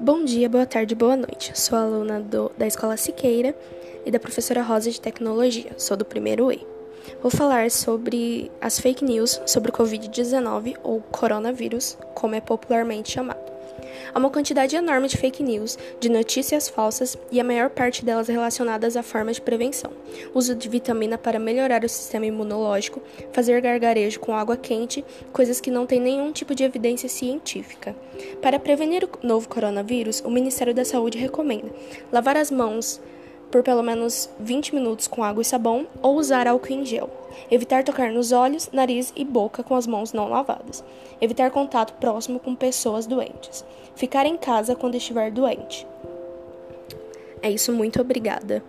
Bom dia, boa tarde, boa noite. Sou aluna do, da Escola Siqueira e da professora Rosa de Tecnologia. Sou do primeiro E. Vou falar sobre as fake news sobre o Covid-19 ou coronavírus, como é popularmente chamado. Há uma quantidade enorme de fake news, de notícias falsas e a maior parte delas relacionadas a formas de prevenção. Uso de vitamina para melhorar o sistema imunológico, fazer gargarejo com água quente, coisas que não têm nenhum tipo de evidência científica. Para prevenir o novo coronavírus, o Ministério da Saúde recomenda lavar as mãos por pelo menos 20 minutos com água e sabão ou usar álcool em gel. Evitar tocar nos olhos, nariz e boca com as mãos não lavadas. Evitar contato próximo com pessoas doentes. Ficar em casa quando estiver doente. É isso, muito obrigada.